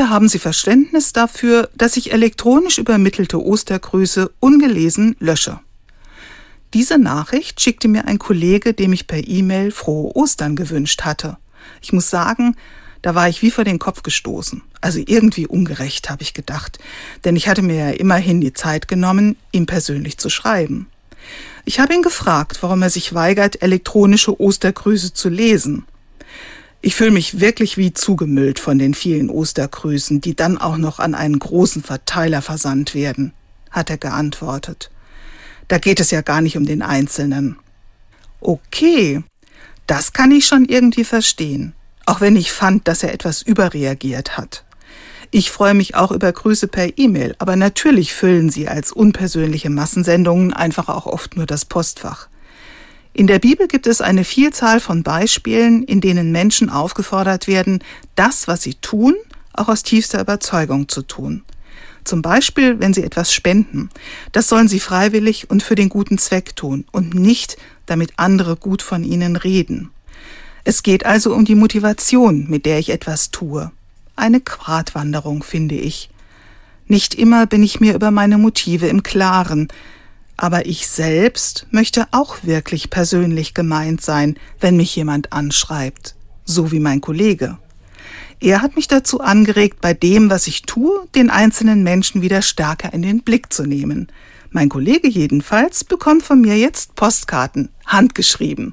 Bitte haben Sie Verständnis dafür, dass ich elektronisch übermittelte Ostergrüße ungelesen lösche. Diese Nachricht schickte mir ein Kollege, dem ich per E-Mail frohe Ostern gewünscht hatte. Ich muss sagen, da war ich wie vor den Kopf gestoßen. Also irgendwie ungerecht, habe ich gedacht, denn ich hatte mir ja immerhin die Zeit genommen, ihm persönlich zu schreiben. Ich habe ihn gefragt, warum er sich weigert, elektronische Ostergrüße zu lesen. Ich fühle mich wirklich wie zugemüllt von den vielen Ostergrüßen, die dann auch noch an einen großen Verteiler versandt werden, hat er geantwortet. Da geht es ja gar nicht um den Einzelnen. Okay, das kann ich schon irgendwie verstehen, auch wenn ich fand, dass er etwas überreagiert hat. Ich freue mich auch über Grüße per E-Mail, aber natürlich füllen sie als unpersönliche Massensendungen einfach auch oft nur das Postfach. In der Bibel gibt es eine Vielzahl von Beispielen, in denen Menschen aufgefordert werden, das, was sie tun, auch aus tiefster Überzeugung zu tun. Zum Beispiel, wenn sie etwas spenden. Das sollen sie freiwillig und für den guten Zweck tun und nicht, damit andere gut von ihnen reden. Es geht also um die Motivation, mit der ich etwas tue. Eine Gratwanderung, finde ich. Nicht immer bin ich mir über meine Motive im Klaren, aber ich selbst möchte auch wirklich persönlich gemeint sein, wenn mich jemand anschreibt, so wie mein Kollege. Er hat mich dazu angeregt, bei dem, was ich tue, den einzelnen Menschen wieder stärker in den Blick zu nehmen. Mein Kollege jedenfalls bekommt von mir jetzt Postkarten, handgeschrieben.